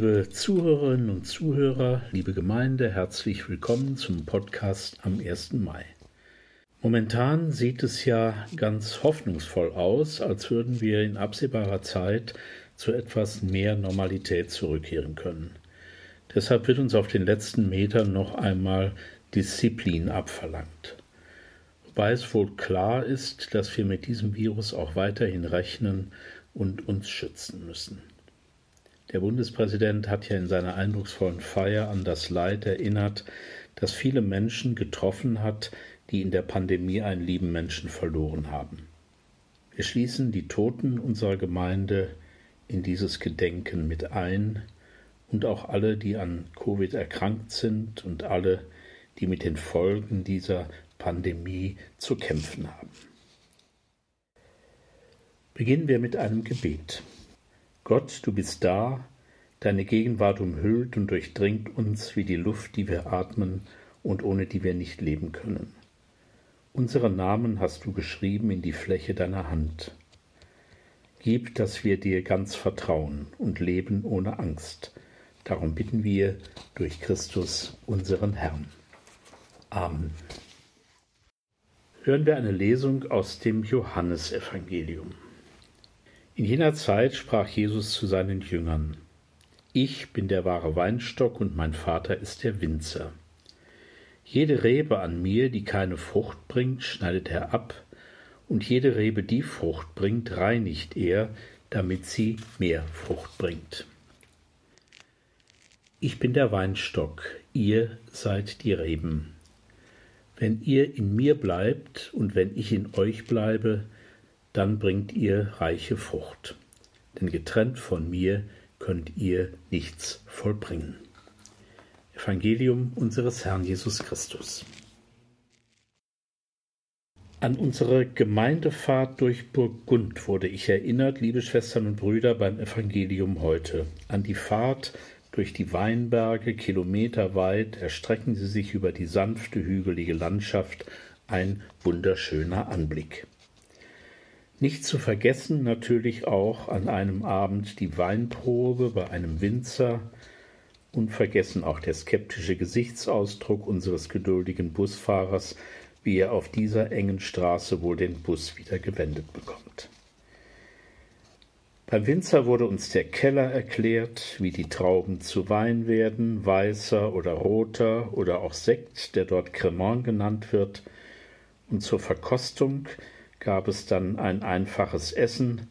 Liebe Zuhörerinnen und Zuhörer, liebe Gemeinde, herzlich willkommen zum Podcast am 1. Mai. Momentan sieht es ja ganz hoffnungsvoll aus, als würden wir in absehbarer Zeit zu etwas mehr Normalität zurückkehren können. Deshalb wird uns auf den letzten Metern noch einmal Disziplin abverlangt. Wobei es wohl klar ist, dass wir mit diesem Virus auch weiterhin rechnen und uns schützen müssen. Der Bundespräsident hat ja in seiner eindrucksvollen Feier an das Leid erinnert, das viele Menschen getroffen hat, die in der Pandemie einen lieben Menschen verloren haben. Wir schließen die Toten unserer Gemeinde in dieses Gedenken mit ein und auch alle, die an Covid erkrankt sind und alle, die mit den Folgen dieser Pandemie zu kämpfen haben. Beginnen wir mit einem Gebet. Gott, du bist da, deine Gegenwart umhüllt und durchdringt uns wie die Luft, die wir atmen und ohne die wir nicht leben können. Unsere Namen hast du geschrieben in die Fläche deiner Hand. Gib, dass wir dir ganz vertrauen und leben ohne Angst. Darum bitten wir durch Christus, unseren Herrn. Amen. Hören wir eine Lesung aus dem Johannesevangelium. In jener Zeit sprach Jesus zu seinen Jüngern, Ich bin der wahre Weinstock und mein Vater ist der Winzer. Jede Rebe an mir, die keine Frucht bringt, schneidet er ab, und jede Rebe, die Frucht bringt, reinigt er, damit sie mehr Frucht bringt. Ich bin der Weinstock, ihr seid die Reben. Wenn ihr in mir bleibt und wenn ich in euch bleibe, dann bringt ihr reiche Frucht. Denn getrennt von mir könnt ihr nichts vollbringen. Evangelium unseres Herrn Jesus Christus. An unsere Gemeindefahrt durch Burgund wurde ich erinnert, liebe Schwestern und Brüder, beim Evangelium heute. An die Fahrt durch die Weinberge, kilometerweit, erstrecken sie sich über die sanfte, hügelige Landschaft, ein wunderschöner Anblick. Nicht zu vergessen natürlich auch an einem Abend die Weinprobe bei einem Winzer, unvergessen auch der skeptische Gesichtsausdruck unseres geduldigen Busfahrers, wie er auf dieser engen Straße wohl den Bus wieder gewendet bekommt. Beim Winzer wurde uns der Keller erklärt, wie die Trauben zu Wein werden, weißer oder roter oder auch Sekt, der dort Cremant genannt wird, und zur Verkostung gab es dann ein einfaches Essen.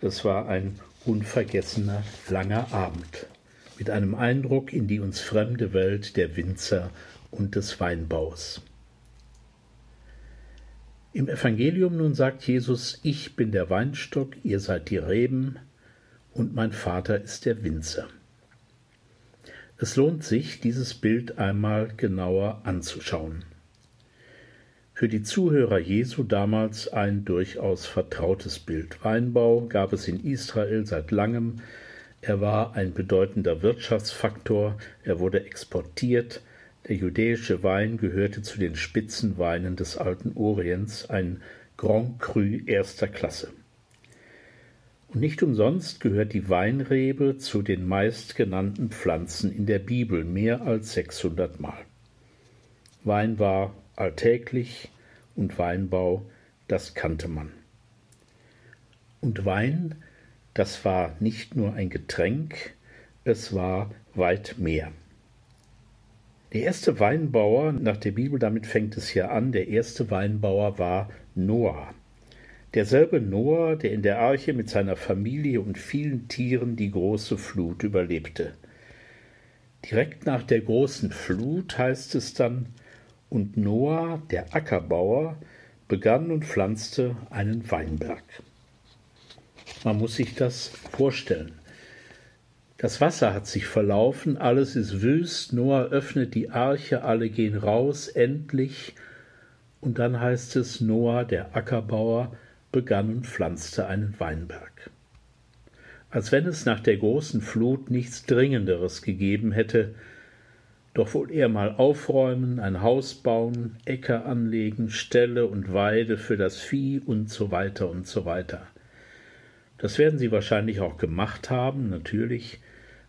Es war ein unvergessener langer Abend mit einem Eindruck in die uns fremde Welt der Winzer und des Weinbaus. Im Evangelium nun sagt Jesus, ich bin der Weinstock, ihr seid die Reben und mein Vater ist der Winzer. Es lohnt sich, dieses Bild einmal genauer anzuschauen für die Zuhörer Jesu damals ein durchaus vertrautes Bild. Weinbau gab es in Israel seit langem. Er war ein bedeutender Wirtschaftsfaktor. Er wurde exportiert. Der judäische Wein gehörte zu den Spitzenweinen des alten Orients, ein Grand Cru erster Klasse. Und nicht umsonst gehört die Weinrebe zu den meistgenannten Pflanzen in der Bibel mehr als 600 Mal. Wein war alltäglich und Weinbau, das kannte man. Und Wein, das war nicht nur ein Getränk, es war weit mehr. Der erste Weinbauer, nach der Bibel, damit fängt es hier an, der erste Weinbauer war Noah. Derselbe Noah, der in der Arche mit seiner Familie und vielen Tieren die große Flut überlebte. Direkt nach der großen Flut heißt es dann, und Noah, der Ackerbauer, begann und pflanzte einen Weinberg. Man muss sich das vorstellen. Das Wasser hat sich verlaufen, alles ist wüst, Noah öffnet die Arche, alle gehen raus, endlich. Und dann heißt es, Noah, der Ackerbauer, begann und pflanzte einen Weinberg. Als wenn es nach der großen Flut nichts Dringenderes gegeben hätte, doch wohl eher mal aufräumen, ein Haus bauen, Äcker anlegen, Ställe und Weide für das Vieh und so weiter und so weiter. Das werden sie wahrscheinlich auch gemacht haben, natürlich,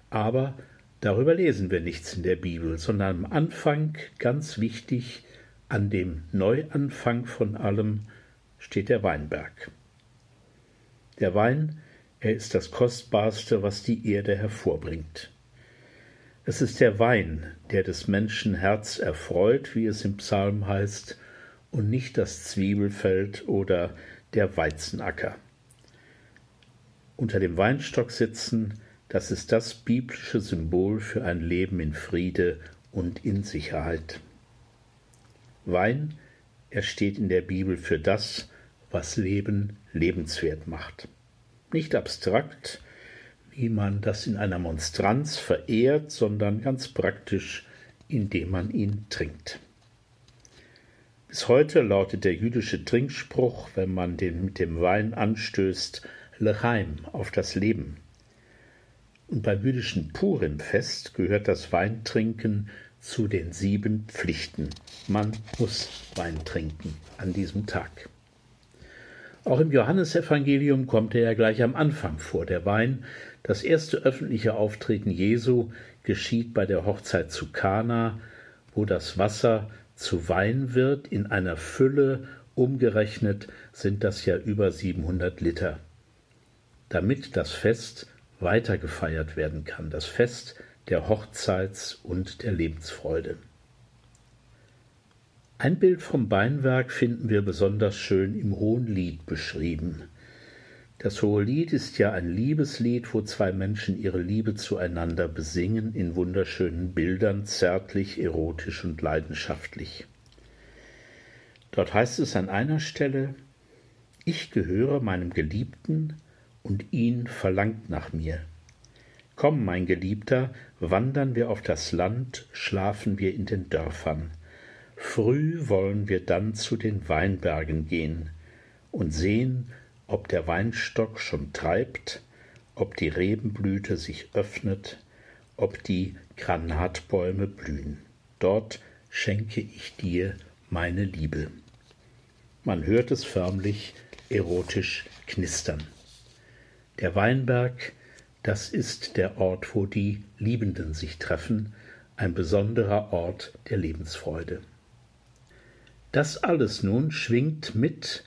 Aber darüber lesen wir nichts in der Bibel, sondern am Anfang, ganz wichtig, an dem Neuanfang von allem steht der Weinberg. Der Wein, er ist das Kostbarste, was die Erde hervorbringt. Es ist der Wein, der des Menschen Herz erfreut, wie es im Psalm heißt, und nicht das Zwiebelfeld oder der Weizenacker. Unter dem Weinstock sitzen, das ist das biblische Symbol für ein Leben in Friede und in Sicherheit. Wein, er steht in der Bibel für das, was Leben lebenswert macht. Nicht abstrakt, wie man das in einer Monstranz verehrt, sondern ganz praktisch, indem man ihn trinkt. Bis heute lautet der jüdische Trinkspruch, wenn man den mit dem Wein anstößt, Lechaim auf das Leben. Und beim jüdischen Purimfest gehört das Weintrinken zu den sieben Pflichten. Man muss Wein trinken an diesem Tag. Auch im Johannesevangelium kommt er ja gleich am Anfang vor. Der Wein, das erste öffentliche Auftreten Jesu, geschieht bei der Hochzeit zu Kana, wo das Wasser zu Wein wird, in einer Fülle, umgerechnet sind das ja über 700 Liter. Damit das Fest weiter gefeiert werden kann, das Fest der Hochzeits- und der Lebensfreude. Ein Bild vom Beinwerk finden wir besonders schön im Hohen Lied beschrieben. Das Hohe Lied ist ja ein Liebeslied, wo zwei Menschen ihre Liebe zueinander besingen in wunderschönen Bildern, zärtlich, erotisch und leidenschaftlich. Dort heißt es an einer Stelle Ich gehöre meinem Geliebten und ihn verlangt nach mir. Komm, mein Geliebter, wandern wir auf das Land, schlafen wir in den Dörfern. Früh wollen wir dann zu den Weinbergen gehen und sehen, ob der Weinstock schon treibt, ob die Rebenblüte sich öffnet, ob die Granatbäume blühen. Dort schenke ich dir meine Liebe. Man hört es förmlich erotisch knistern. Der Weinberg, das ist der Ort, wo die Liebenden sich treffen, ein besonderer Ort der Lebensfreude. Das alles nun schwingt mit,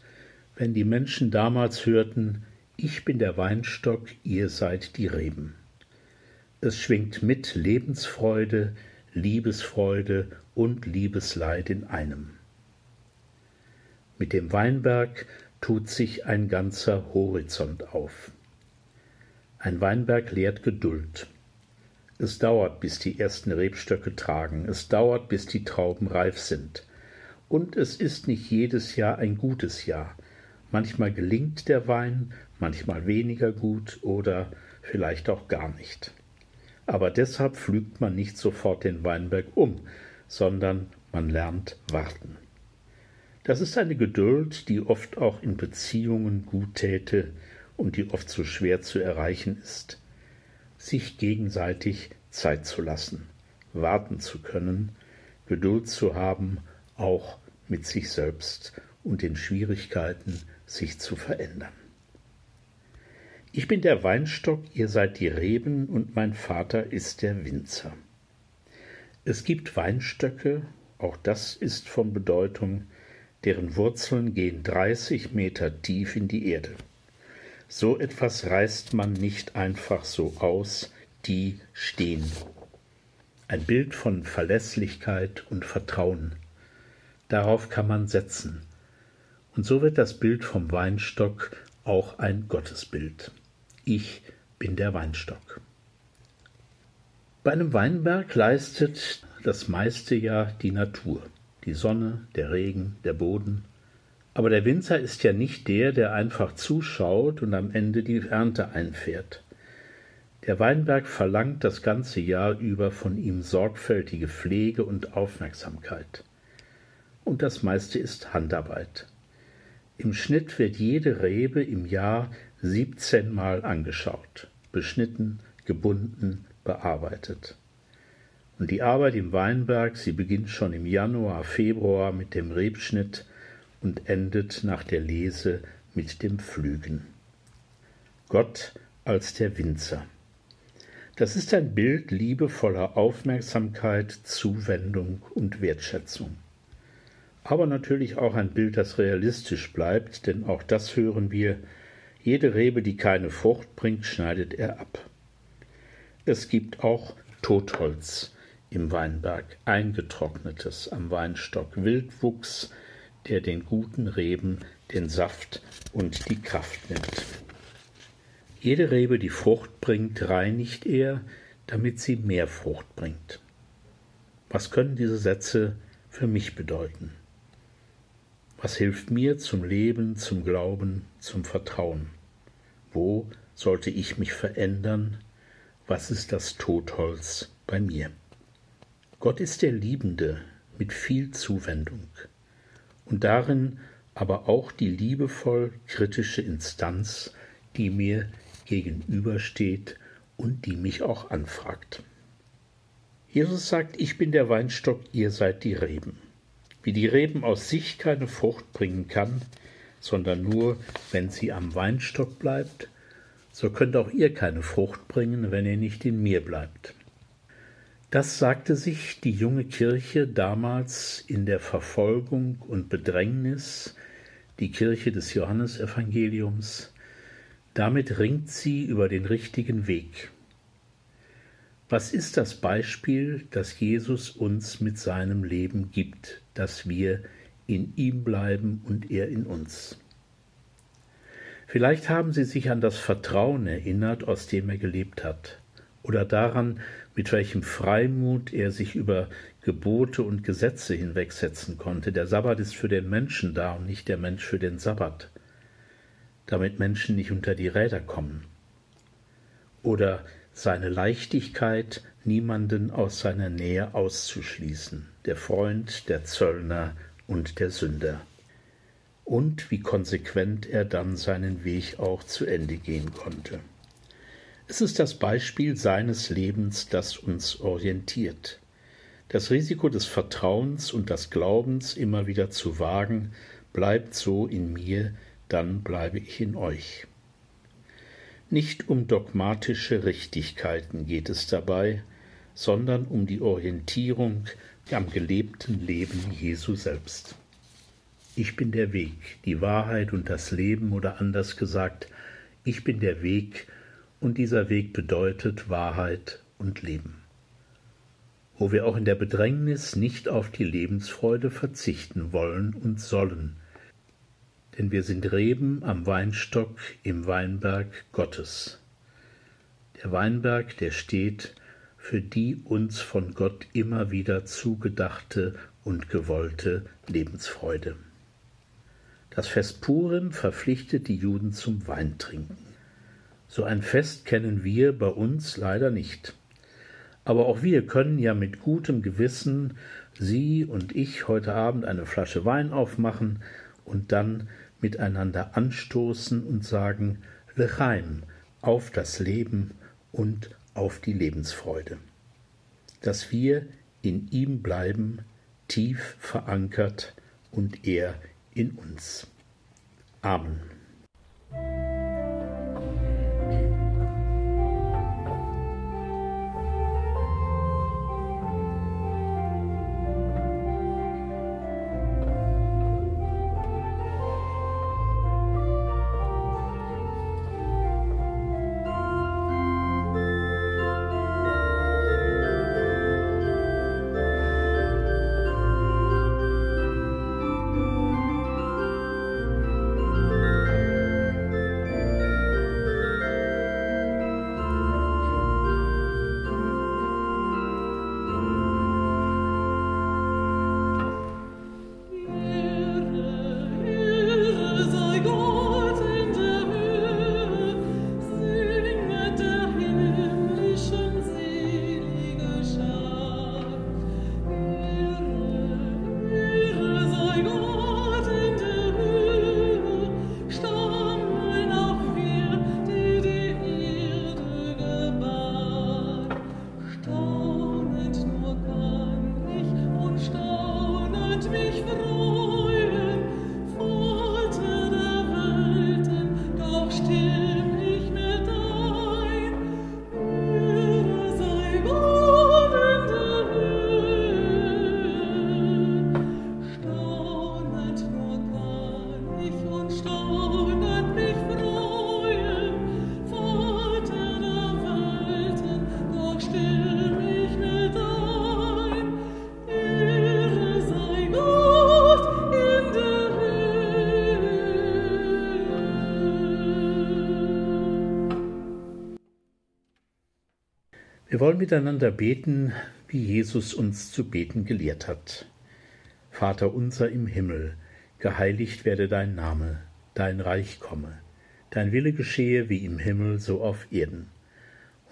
wenn die Menschen damals hörten, ich bin der Weinstock, ihr seid die Reben. Es schwingt mit Lebensfreude, Liebesfreude und Liebesleid in einem. Mit dem Weinberg tut sich ein ganzer Horizont auf. Ein Weinberg lehrt Geduld. Es dauert, bis die ersten Rebstöcke tragen, es dauert, bis die Trauben reif sind. Und es ist nicht jedes Jahr ein gutes Jahr. Manchmal gelingt der Wein, manchmal weniger gut oder vielleicht auch gar nicht. Aber deshalb pflügt man nicht sofort den Weinberg um, sondern man lernt warten. Das ist eine Geduld, die oft auch in Beziehungen gut täte und die oft so schwer zu erreichen ist. Sich gegenseitig Zeit zu lassen, warten zu können, Geduld zu haben auch mit sich selbst und den Schwierigkeiten, sich zu verändern. Ich bin der Weinstock, ihr seid die Reben und mein Vater ist der Winzer. Es gibt Weinstöcke, auch das ist von Bedeutung, deren Wurzeln gehen dreißig Meter tief in die Erde. So etwas reißt man nicht einfach so aus, die stehen. Ein Bild von Verlässlichkeit und Vertrauen. Darauf kann man setzen. Und so wird das Bild vom Weinstock auch ein Gottesbild. Ich bin der Weinstock. Bei einem Weinberg leistet das meiste ja die Natur, die Sonne, der Regen, der Boden. Aber der Winzer ist ja nicht der, der einfach zuschaut und am Ende die Ernte einfährt. Der Weinberg verlangt das ganze Jahr über von ihm sorgfältige Pflege und Aufmerksamkeit und das meiste ist Handarbeit. Im Schnitt wird jede Rebe im Jahr 17 Mal angeschaut, beschnitten, gebunden, bearbeitet. Und die Arbeit im Weinberg, sie beginnt schon im Januar, Februar mit dem Rebschnitt und endet nach der Lese mit dem Pflügen. Gott als der Winzer. Das ist ein Bild liebevoller Aufmerksamkeit, Zuwendung und Wertschätzung. Aber natürlich auch ein Bild, das realistisch bleibt, denn auch das hören wir, jede Rebe, die keine Frucht bringt, schneidet er ab. Es gibt auch Totholz im Weinberg, eingetrocknetes am Weinstock, Wildwuchs, der den guten Reben den Saft und die Kraft nimmt. Jede Rebe, die Frucht bringt, reinigt er, damit sie mehr Frucht bringt. Was können diese Sätze für mich bedeuten? Was hilft mir zum Leben, zum Glauben, zum Vertrauen? Wo sollte ich mich verändern? Was ist das Totholz bei mir? Gott ist der Liebende mit viel Zuwendung und darin aber auch die liebevoll kritische Instanz, die mir gegenübersteht und die mich auch anfragt. Jesus sagt, ich bin der Weinstock, ihr seid die Reben. Wie die Reben aus sich keine Frucht bringen kann, sondern nur, wenn sie am Weinstock bleibt, so könnt auch ihr keine Frucht bringen, wenn ihr nicht in mir bleibt. Das sagte sich die junge Kirche damals in der Verfolgung und Bedrängnis, die Kirche des Johannesevangeliums, damit ringt sie über den richtigen Weg. Was ist das Beispiel, das Jesus uns mit seinem Leben gibt, dass wir in ihm bleiben und er in uns? Vielleicht haben Sie sich an das Vertrauen erinnert, aus dem er gelebt hat, oder daran, mit welchem Freimut er sich über Gebote und Gesetze hinwegsetzen konnte. Der Sabbat ist für den Menschen da und nicht der Mensch für den Sabbat damit Menschen nicht unter die Räder kommen. Oder seine Leichtigkeit, niemanden aus seiner Nähe auszuschließen, der Freund, der Zöllner und der Sünder. Und wie konsequent er dann seinen Weg auch zu Ende gehen konnte. Es ist das Beispiel seines Lebens, das uns orientiert. Das Risiko des Vertrauens und des Glaubens immer wieder zu wagen, bleibt so in mir dann bleibe ich in euch. Nicht um dogmatische Richtigkeiten geht es dabei, sondern um die Orientierung am gelebten Leben Jesu selbst. Ich bin der Weg, die Wahrheit und das Leben oder anders gesagt, ich bin der Weg und dieser Weg bedeutet Wahrheit und Leben. Wo wir auch in der Bedrängnis nicht auf die Lebensfreude verzichten wollen und sollen, denn wir sind Reben am Weinstock im Weinberg Gottes. Der Weinberg, der steht für die uns von Gott immer wieder zugedachte und gewollte Lebensfreude. Das Fest Purim verpflichtet die Juden zum Weintrinken. So ein Fest kennen wir bei uns leider nicht. Aber auch wir können ja mit gutem Gewissen Sie und ich heute Abend eine Flasche Wein aufmachen und dann miteinander anstoßen und sagen Lechaim auf das Leben und auf die Lebensfreude. Dass wir in ihm bleiben, tief verankert und er in uns. Amen. Wir wollen miteinander beten, wie Jesus uns zu beten gelehrt hat. Vater unser im Himmel, geheiligt werde dein Name, dein Reich komme, dein Wille geschehe wie im Himmel so auf Erden.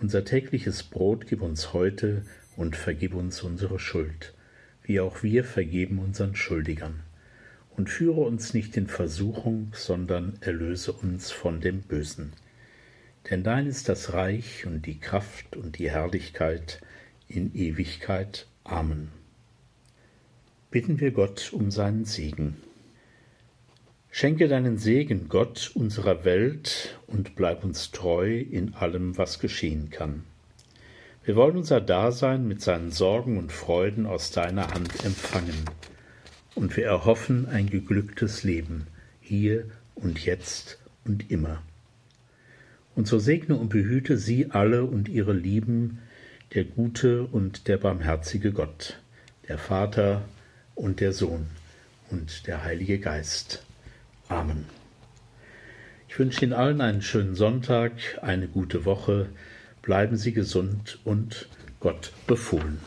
Unser tägliches Brot gib uns heute und vergib uns unsere Schuld, wie auch wir vergeben unseren Schuldigern. Und führe uns nicht in Versuchung, sondern erlöse uns von dem Bösen. Denn dein ist das Reich und die Kraft und die Herrlichkeit in Ewigkeit. Amen. Bitten wir Gott um seinen Segen. Schenke deinen Segen, Gott, unserer Welt, und bleib uns treu in allem, was geschehen kann. Wir wollen unser Dasein mit seinen Sorgen und Freuden aus deiner Hand empfangen, und wir erhoffen ein geglücktes Leben, hier und jetzt und immer. Und so segne und behüte sie alle und ihre Lieben, der gute und der barmherzige Gott, der Vater und der Sohn und der Heilige Geist. Amen. Ich wünsche Ihnen allen einen schönen Sonntag, eine gute Woche, bleiben Sie gesund und Gott befohlen.